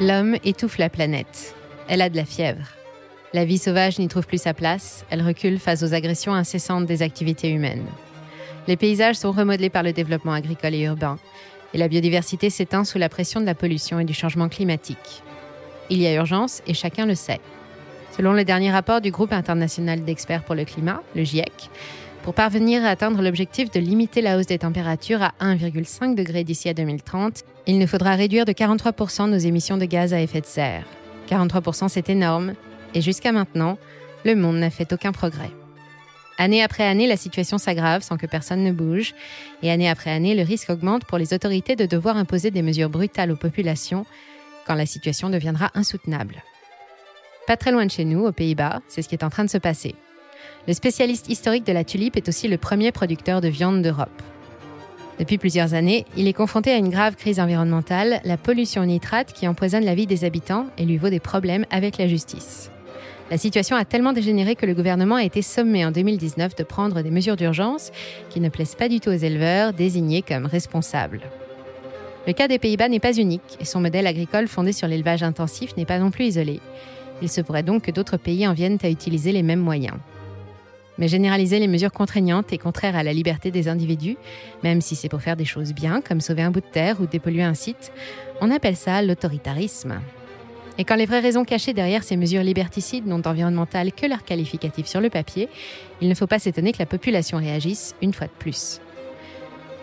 L'homme étouffe la planète. Elle a de la fièvre. La vie sauvage n'y trouve plus sa place, elle recule face aux agressions incessantes des activités humaines. Les paysages sont remodelés par le développement agricole et urbain, et la biodiversité s'éteint sous la pression de la pollution et du changement climatique. Il y a urgence et chacun le sait. Selon le dernier rapport du groupe international d'experts pour le climat, le GIEC, pour parvenir à atteindre l'objectif de limiter la hausse des températures à 1,5 degré d'ici à 2030, il nous faudra réduire de 43% nos émissions de gaz à effet de serre. 43% c'est énorme, et jusqu'à maintenant, le monde n'a fait aucun progrès. Année après année, la situation s'aggrave sans que personne ne bouge, et année après année, le risque augmente pour les autorités de devoir imposer des mesures brutales aux populations quand la situation deviendra insoutenable. Pas très loin de chez nous, aux Pays-Bas, c'est ce qui est en train de se passer. Le spécialiste historique de la tulipe est aussi le premier producteur de viande d'Europe. Depuis plusieurs années, il est confronté à une grave crise environnementale, la pollution nitrate qui empoisonne la vie des habitants et lui vaut des problèmes avec la justice. La situation a tellement dégénéré que le gouvernement a été sommé en 2019 de prendre des mesures d'urgence qui ne plaisent pas du tout aux éleveurs désignés comme responsables. Le cas des Pays-Bas n'est pas unique et son modèle agricole fondé sur l'élevage intensif n'est pas non plus isolé. Il se pourrait donc que d'autres pays en viennent à utiliser les mêmes moyens. Mais généraliser les mesures contraignantes est contraire à la liberté des individus, même si c'est pour faire des choses bien, comme sauver un bout de terre ou dépolluer un site. On appelle ça l'autoritarisme. Et quand les vraies raisons cachées derrière ces mesures liberticides n'ont environnementales que leur qualificatif sur le papier, il ne faut pas s'étonner que la population réagisse une fois de plus.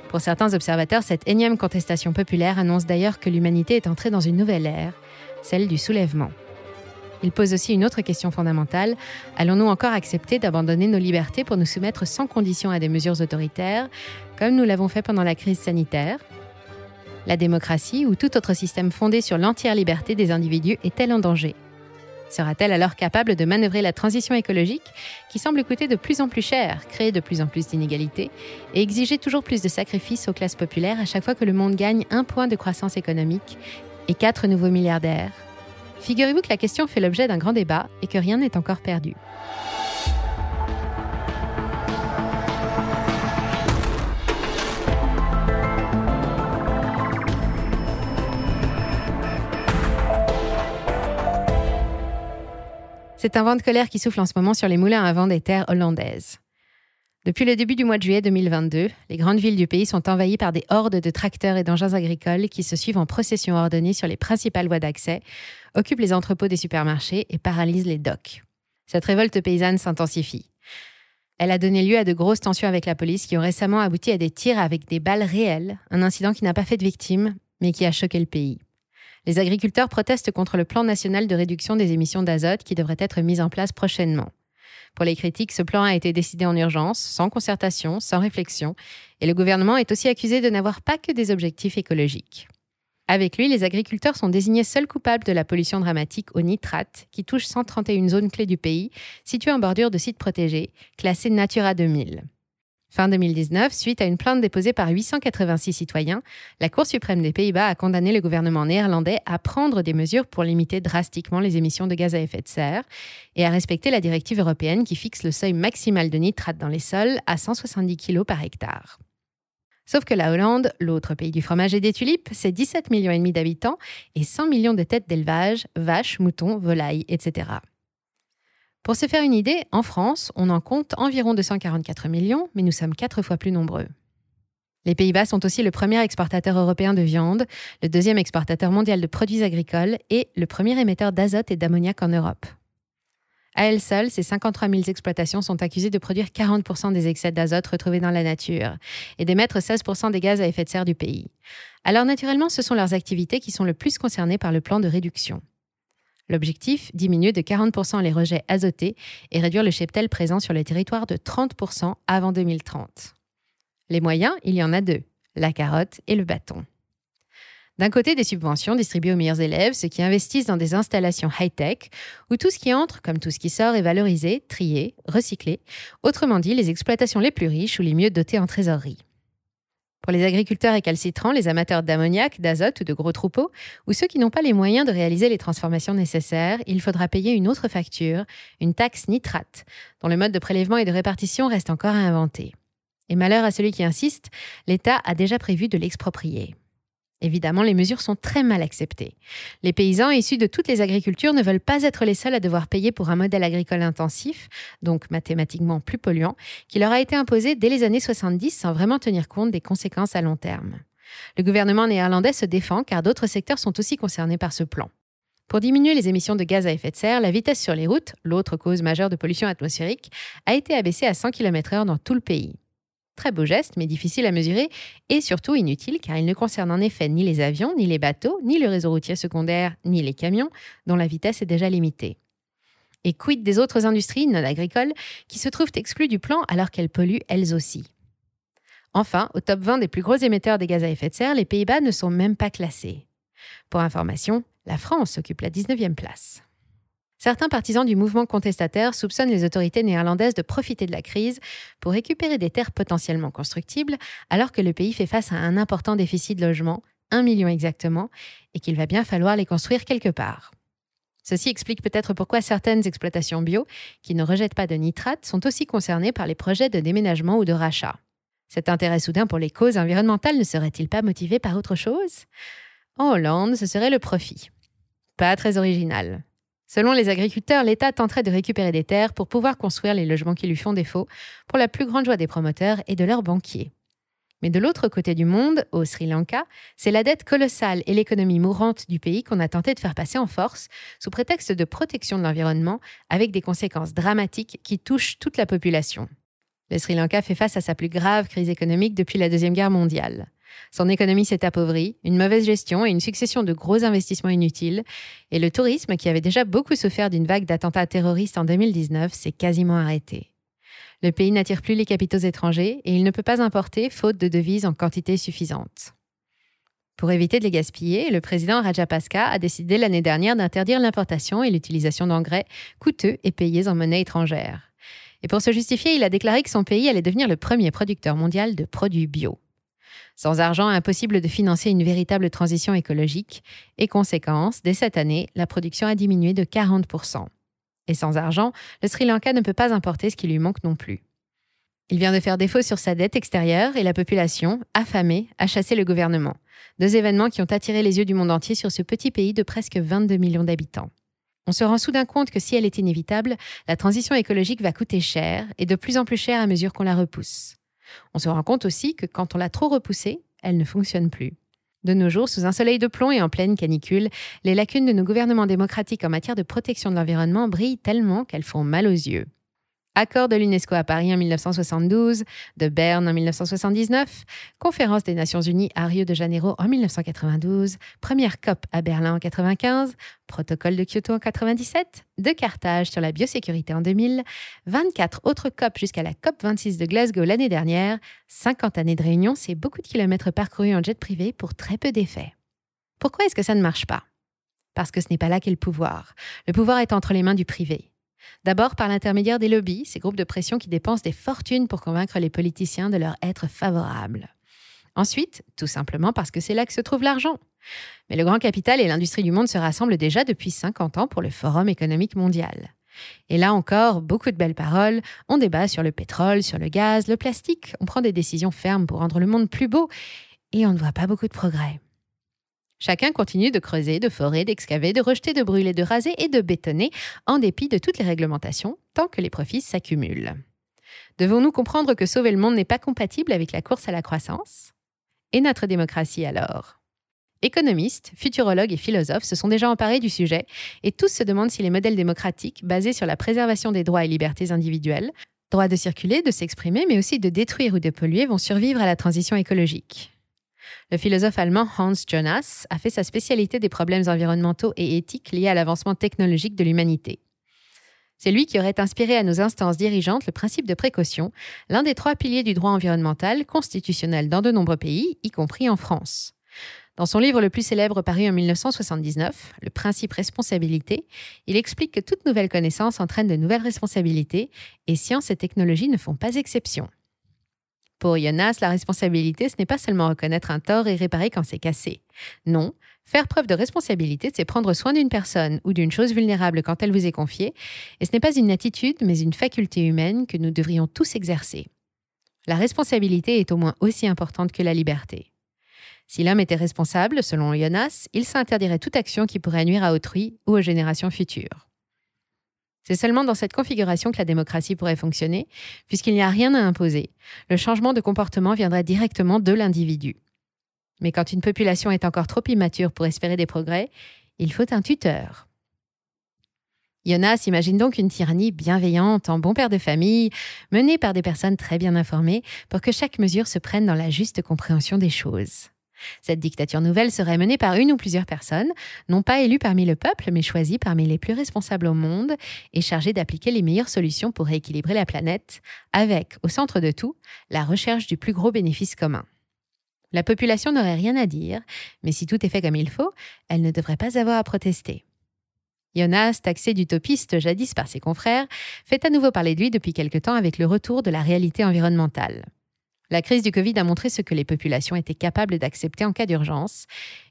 Pour certains observateurs, cette énième contestation populaire annonce d'ailleurs que l'humanité est entrée dans une nouvelle ère, celle du soulèvement. Il pose aussi une autre question fondamentale. Allons-nous encore accepter d'abandonner nos libertés pour nous soumettre sans condition à des mesures autoritaires, comme nous l'avons fait pendant la crise sanitaire? La démocratie ou tout autre système fondé sur l'entière liberté des individus est-elle en danger? Sera-t-elle alors capable de manœuvrer la transition écologique qui semble coûter de plus en plus cher, créer de plus en plus d'inégalités et exiger toujours plus de sacrifices aux classes populaires à chaque fois que le monde gagne un point de croissance économique et quatre nouveaux milliardaires? Figurez-vous que la question fait l'objet d'un grand débat et que rien n'est encore perdu. C'est un vent de colère qui souffle en ce moment sur les moulins à vent des terres hollandaises. Depuis le début du mois de juillet 2022, les grandes villes du pays sont envahies par des hordes de tracteurs et d'engins agricoles qui se suivent en procession ordonnée sur les principales voies d'accès, occupent les entrepôts des supermarchés et paralysent les docks. Cette révolte paysanne s'intensifie. Elle a donné lieu à de grosses tensions avec la police qui ont récemment abouti à des tirs avec des balles réelles, un incident qui n'a pas fait de victimes, mais qui a choqué le pays. Les agriculteurs protestent contre le plan national de réduction des émissions d'azote qui devrait être mis en place prochainement. Pour les critiques, ce plan a été décidé en urgence, sans concertation, sans réflexion, et le gouvernement est aussi accusé de n'avoir pas que des objectifs écologiques. Avec lui, les agriculteurs sont désignés seuls coupables de la pollution dramatique au nitrate, qui touche 131 zones clés du pays, situées en bordure de sites protégés, classés Natura 2000. Fin 2019, suite à une plainte déposée par 886 citoyens, la Cour suprême des Pays-Bas a condamné le gouvernement néerlandais à prendre des mesures pour limiter drastiquement les émissions de gaz à effet de serre et à respecter la directive européenne qui fixe le seuil maximal de nitrate dans les sols à 170 kg par hectare. Sauf que la Hollande, l'autre pays du fromage et des tulipes, c'est 17 millions d'habitants et 100 millions de têtes d'élevage, vaches, moutons, volailles, etc. Pour se faire une idée, en France, on en compte environ 244 millions, mais nous sommes quatre fois plus nombreux. Les Pays-Bas sont aussi le premier exportateur européen de viande, le deuxième exportateur mondial de produits agricoles et le premier émetteur d'azote et d'ammoniac en Europe. À elles seules, ces 53 000 exploitations sont accusées de produire 40% des excès d'azote retrouvés dans la nature et d'émettre 16% des gaz à effet de serre du pays. Alors naturellement, ce sont leurs activités qui sont le plus concernées par le plan de réduction. L'objectif, diminuer de 40% les rejets azotés et réduire le cheptel présent sur le territoire de 30% avant 2030. Les moyens, il y en a deux, la carotte et le bâton. D'un côté, des subventions distribuées aux meilleurs élèves, ceux qui investissent dans des installations high-tech, où tout ce qui entre, comme tout ce qui sort, est valorisé, trié, recyclé, autrement dit les exploitations les plus riches ou les mieux dotées en trésorerie. Pour les agriculteurs récalcitrants, les amateurs d'ammoniac, d'azote ou de gros troupeaux, ou ceux qui n'ont pas les moyens de réaliser les transformations nécessaires, il faudra payer une autre facture, une taxe nitrate, dont le mode de prélèvement et de répartition reste encore à inventer. Et malheur à celui qui insiste, l'État a déjà prévu de l'exproprier. Évidemment, les mesures sont très mal acceptées. Les paysans issus de toutes les agricultures ne veulent pas être les seuls à devoir payer pour un modèle agricole intensif, donc mathématiquement plus polluant, qui leur a été imposé dès les années 70 sans vraiment tenir compte des conséquences à long terme. Le gouvernement néerlandais se défend car d'autres secteurs sont aussi concernés par ce plan. Pour diminuer les émissions de gaz à effet de serre, la vitesse sur les routes, l'autre cause majeure de pollution atmosphérique, a été abaissée à 100 km/h dans tout le pays. Très beau geste, mais difficile à mesurer et surtout inutile car il ne concerne en effet ni les avions, ni les bateaux, ni le réseau routier secondaire, ni les camions, dont la vitesse est déjà limitée. Et quid des autres industries non agricoles qui se trouvent exclues du plan alors qu'elles polluent elles aussi? Enfin, au top 20 des plus gros émetteurs des gaz à effet de serre, les Pays-Bas ne sont même pas classés. Pour information, la France occupe la 19e place. Certains partisans du mouvement contestataire soupçonnent les autorités néerlandaises de profiter de la crise pour récupérer des terres potentiellement constructibles, alors que le pays fait face à un important déficit de logement, un million exactement, et qu'il va bien falloir les construire quelque part. Ceci explique peut-être pourquoi certaines exploitations bio, qui ne rejettent pas de nitrate, sont aussi concernées par les projets de déménagement ou de rachat. Cet intérêt soudain pour les causes environnementales ne serait-il pas motivé par autre chose? En Hollande, ce serait le profit. Pas très original. Selon les agriculteurs, l'État tenterait de récupérer des terres pour pouvoir construire les logements qui lui font défaut, pour la plus grande joie des promoteurs et de leurs banquiers. Mais de l'autre côté du monde, au Sri Lanka, c'est la dette colossale et l'économie mourante du pays qu'on a tenté de faire passer en force, sous prétexte de protection de l'environnement, avec des conséquences dramatiques qui touchent toute la population. Le Sri Lanka fait face à sa plus grave crise économique depuis la Deuxième Guerre mondiale. Son économie s'est appauvrie, une mauvaise gestion et une succession de gros investissements inutiles, et le tourisme, qui avait déjà beaucoup souffert d'une vague d'attentats terroristes en 2019, s'est quasiment arrêté. Le pays n'attire plus les capitaux étrangers et il ne peut pas importer faute de devises en quantité suffisante. Pour éviter de les gaspiller, le président Rajapaksa a décidé l'année dernière d'interdire l'importation et l'utilisation d'engrais coûteux et payés en monnaie étrangère. Et pour se justifier, il a déclaré que son pays allait devenir le premier producteur mondial de produits bio. Sans argent, impossible de financer une véritable transition écologique. Et conséquence, dès cette année, la production a diminué de 40%. Et sans argent, le Sri Lanka ne peut pas importer ce qui lui manque non plus. Il vient de faire défaut sur sa dette extérieure et la population, affamée, a chassé le gouvernement. Deux événements qui ont attiré les yeux du monde entier sur ce petit pays de presque 22 millions d'habitants. On se rend soudain compte que si elle est inévitable, la transition écologique va coûter cher et de plus en plus cher à mesure qu'on la repousse. On se rend compte aussi que quand on l'a trop repoussée, elle ne fonctionne plus. De nos jours, sous un soleil de plomb et en pleine canicule, les lacunes de nos gouvernements démocratiques en matière de protection de l'environnement brillent tellement qu'elles font mal aux yeux. Accord de l'UNESCO à Paris en 1972, de Berne en 1979, Conférence des Nations Unies à Rio de Janeiro en 1992, première COP à Berlin en 1995, Protocole de Kyoto en 1997, de Carthage sur la biosécurité en 2000, 24 autres COP jusqu'à la COP 26 de Glasgow l'année dernière, 50 années de réunion, c'est beaucoup de kilomètres parcourus en jet privé pour très peu d'effets. Pourquoi est-ce que ça ne marche pas? Parce que ce n'est pas là qu'est le pouvoir. Le pouvoir est entre les mains du privé. D'abord par l'intermédiaire des lobbies, ces groupes de pression qui dépensent des fortunes pour convaincre les politiciens de leur être favorables. Ensuite, tout simplement parce que c'est là que se trouve l'argent. Mais le grand capital et l'industrie du monde se rassemblent déjà depuis 50 ans pour le Forum économique mondial. Et là encore, beaucoup de belles paroles, on débat sur le pétrole, sur le gaz, le plastique, on prend des décisions fermes pour rendre le monde plus beau, et on ne voit pas beaucoup de progrès. Chacun continue de creuser, de forer, d'excaver, de rejeter, de brûler, de raser et de bétonner, en dépit de toutes les réglementations, tant que les profits s'accumulent. Devons-nous comprendre que sauver le monde n'est pas compatible avec la course à la croissance? Et notre démocratie alors? Économistes, futurologues et philosophes se sont déjà emparés du sujet et tous se demandent si les modèles démocratiques basés sur la préservation des droits et libertés individuelles, droit de circuler, de s'exprimer, mais aussi de détruire ou de polluer, vont survivre à la transition écologique. Le philosophe allemand Hans Jonas a fait sa spécialité des problèmes environnementaux et éthiques liés à l'avancement technologique de l'humanité. C'est lui qui aurait inspiré à nos instances dirigeantes le principe de précaution, l'un des trois piliers du droit environnemental constitutionnel dans de nombreux pays, y compris en France. Dans son livre le plus célèbre paru en 1979, Le principe responsabilité, il explique que toute nouvelle connaissance entraîne de nouvelles responsabilités et science et technologie ne font pas exception. Pour Jonas, la responsabilité, ce n'est pas seulement reconnaître un tort et réparer quand c'est cassé. Non, faire preuve de responsabilité, c'est prendre soin d'une personne ou d'une chose vulnérable quand elle vous est confiée, et ce n'est pas une attitude, mais une faculté humaine que nous devrions tous exercer. La responsabilité est au moins aussi importante que la liberté. Si l'homme était responsable, selon Jonas, il s'interdirait toute action qui pourrait nuire à autrui ou aux générations futures. C'est seulement dans cette configuration que la démocratie pourrait fonctionner, puisqu'il n'y a rien à imposer. Le changement de comportement viendrait directement de l'individu. Mais quand une population est encore trop immature pour espérer des progrès, il faut un tuteur. Jonas imagine donc une tyrannie bienveillante, en bon père de famille, menée par des personnes très bien informées, pour que chaque mesure se prenne dans la juste compréhension des choses. Cette dictature nouvelle serait menée par une ou plusieurs personnes, non pas élues parmi le peuple, mais choisies parmi les plus responsables au monde et chargées d'appliquer les meilleures solutions pour rééquilibrer la planète, avec, au centre de tout, la recherche du plus gros bénéfice commun. La population n'aurait rien à dire, mais si tout est fait comme il faut, elle ne devrait pas avoir à protester. Jonas, taxé d'utopiste jadis par ses confrères, fait à nouveau parler de lui depuis quelque temps avec le retour de la réalité environnementale. La crise du Covid a montré ce que les populations étaient capables d'accepter en cas d'urgence,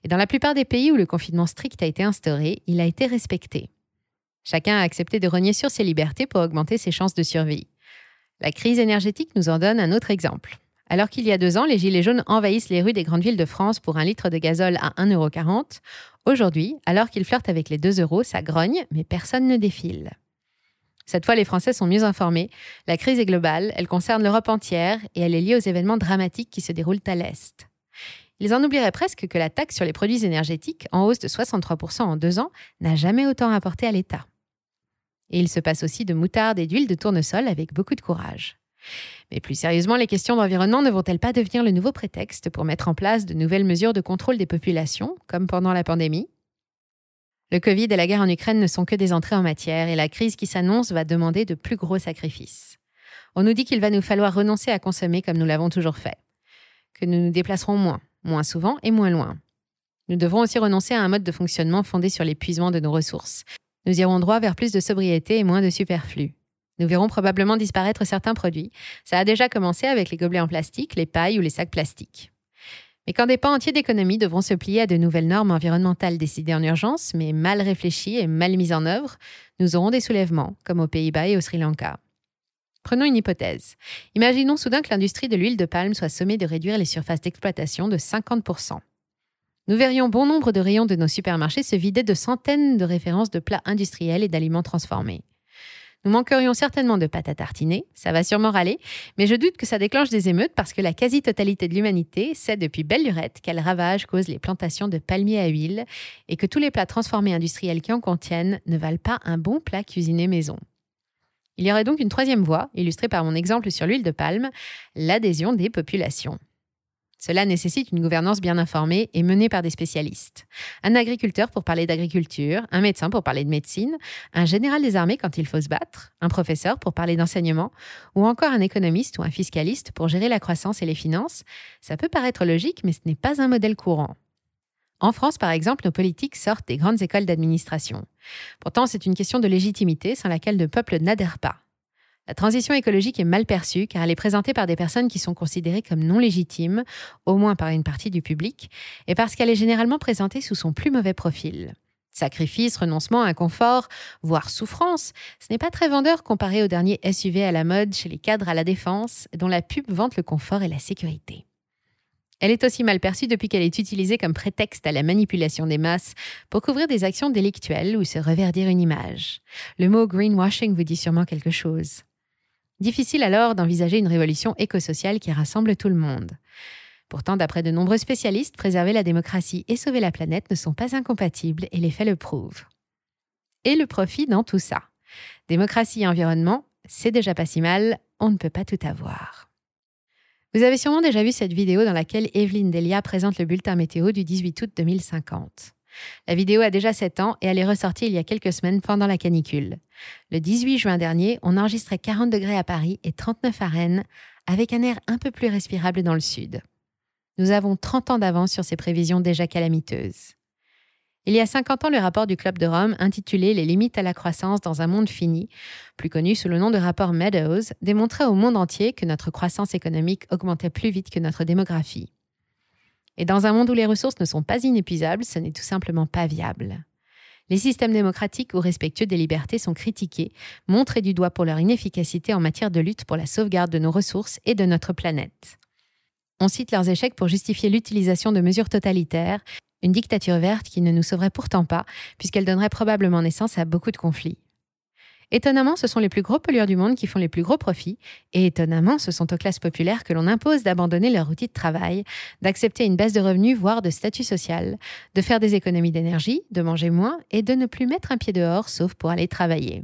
et dans la plupart des pays où le confinement strict a été instauré, il a été respecté. Chacun a accepté de renier sur ses libertés pour augmenter ses chances de survie. La crise énergétique nous en donne un autre exemple. Alors qu'il y a deux ans, les Gilets jaunes envahissent les rues des grandes villes de France pour un litre de gazole à 1,40€, aujourd'hui, alors qu'ils flirtent avec les 2 euros, ça grogne, mais personne ne défile. Cette fois, les Français sont mieux informés. La crise est globale, elle concerne l'Europe entière et elle est liée aux événements dramatiques qui se déroulent à l'Est. Ils en oublieraient presque que la taxe sur les produits énergétiques, en hausse de 63% en deux ans, n'a jamais autant rapporté à l'État. Et il se passe aussi de moutarde et d'huile de tournesol avec beaucoup de courage. Mais plus sérieusement, les questions d'environnement ne vont-elles pas devenir le nouveau prétexte pour mettre en place de nouvelles mesures de contrôle des populations, comme pendant la pandémie? Le Covid et la guerre en Ukraine ne sont que des entrées en matière et la crise qui s'annonce va demander de plus gros sacrifices. On nous dit qu'il va nous falloir renoncer à consommer comme nous l'avons toujours fait, que nous nous déplacerons moins, moins souvent et moins loin. Nous devrons aussi renoncer à un mode de fonctionnement fondé sur l'épuisement de nos ressources. Nous irons droit vers plus de sobriété et moins de superflu. Nous verrons probablement disparaître certains produits. Ça a déjà commencé avec les gobelets en plastique, les pailles ou les sacs plastiques. Mais quand des pans entiers d'économie devront se plier à de nouvelles normes environnementales décidées en urgence, mais mal réfléchies et mal mises en œuvre, nous aurons des soulèvements, comme aux Pays-Bas et au Sri Lanka. Prenons une hypothèse. Imaginons soudain que l'industrie de l'huile de palme soit sommée de réduire les surfaces d'exploitation de 50%. Nous verrions bon nombre de rayons de nos supermarchés se vider de centaines de références de plats industriels et d'aliments transformés. Nous manquerions certainement de pâte à tartiner, ça va sûrement râler, mais je doute que ça déclenche des émeutes parce que la quasi-totalité de l'humanité sait depuis belle lurette quel ravage causent les plantations de palmiers à huile et que tous les plats transformés industriels qui en contiennent ne valent pas un bon plat cuisiné maison. Il y aurait donc une troisième voie, illustrée par mon exemple sur l'huile de palme, l'adhésion des populations. Cela nécessite une gouvernance bien informée et menée par des spécialistes. Un agriculteur pour parler d'agriculture, un médecin pour parler de médecine, un général des armées quand il faut se battre, un professeur pour parler d'enseignement, ou encore un économiste ou un fiscaliste pour gérer la croissance et les finances. Ça peut paraître logique, mais ce n'est pas un modèle courant. En France, par exemple, nos politiques sortent des grandes écoles d'administration. Pourtant, c'est une question de légitimité sans laquelle le peuple n'adhère pas. La transition écologique est mal perçue car elle est présentée par des personnes qui sont considérées comme non légitimes, au moins par une partie du public, et parce qu'elle est généralement présentée sous son plus mauvais profil. Sacrifice, renoncement, inconfort, voire souffrance, ce n'est pas très vendeur comparé au dernier SUV à la mode chez les cadres à la défense, dont la pub vante le confort et la sécurité. Elle est aussi mal perçue depuis qu'elle est utilisée comme prétexte à la manipulation des masses pour couvrir des actions délictuelles ou se reverdir une image. Le mot greenwashing vous dit sûrement quelque chose. Difficile alors d'envisager une révolution écosociale qui rassemble tout le monde. Pourtant, d'après de nombreux spécialistes, préserver la démocratie et sauver la planète ne sont pas incompatibles et les faits le prouvent. Et le profit dans tout ça. Démocratie et environnement, c'est déjà pas si mal, on ne peut pas tout avoir. Vous avez sûrement déjà vu cette vidéo dans laquelle Evelyne Delia présente le bulletin météo du 18 août 2050. La vidéo a déjà 7 ans et elle est ressortie il y a quelques semaines pendant la canicule. Le 18 juin dernier, on enregistrait 40 degrés à Paris et 39 à Rennes, avec un air un peu plus respirable dans le sud. Nous avons 30 ans d'avance sur ces prévisions déjà calamiteuses. Il y a 50 ans, le rapport du Club de Rome, intitulé Les limites à la croissance dans un monde fini, plus connu sous le nom de rapport Meadows, démontrait au monde entier que notre croissance économique augmentait plus vite que notre démographie. Et dans un monde où les ressources ne sont pas inépuisables, ce n'est tout simplement pas viable. Les systèmes démocratiques ou respectueux des libertés sont critiqués, montrés du doigt pour leur inefficacité en matière de lutte pour la sauvegarde de nos ressources et de notre planète. On cite leurs échecs pour justifier l'utilisation de mesures totalitaires, une dictature verte qui ne nous sauverait pourtant pas, puisqu'elle donnerait probablement naissance à beaucoup de conflits. Étonnamment, ce sont les plus gros pollueurs du monde qui font les plus gros profits, et étonnamment, ce sont aux classes populaires que l'on impose d'abandonner leur outil de travail, d'accepter une baisse de revenus, voire de statut social, de faire des économies d'énergie, de manger moins et de ne plus mettre un pied dehors, sauf pour aller travailler.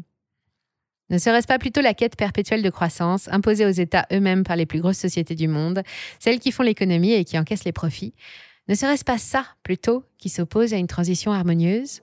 Ne serait-ce pas plutôt la quête perpétuelle de croissance imposée aux États eux-mêmes par les plus grosses sociétés du monde, celles qui font l'économie et qui encaissent les profits? Ne serait-ce pas ça, plutôt, qui s'oppose à une transition harmonieuse?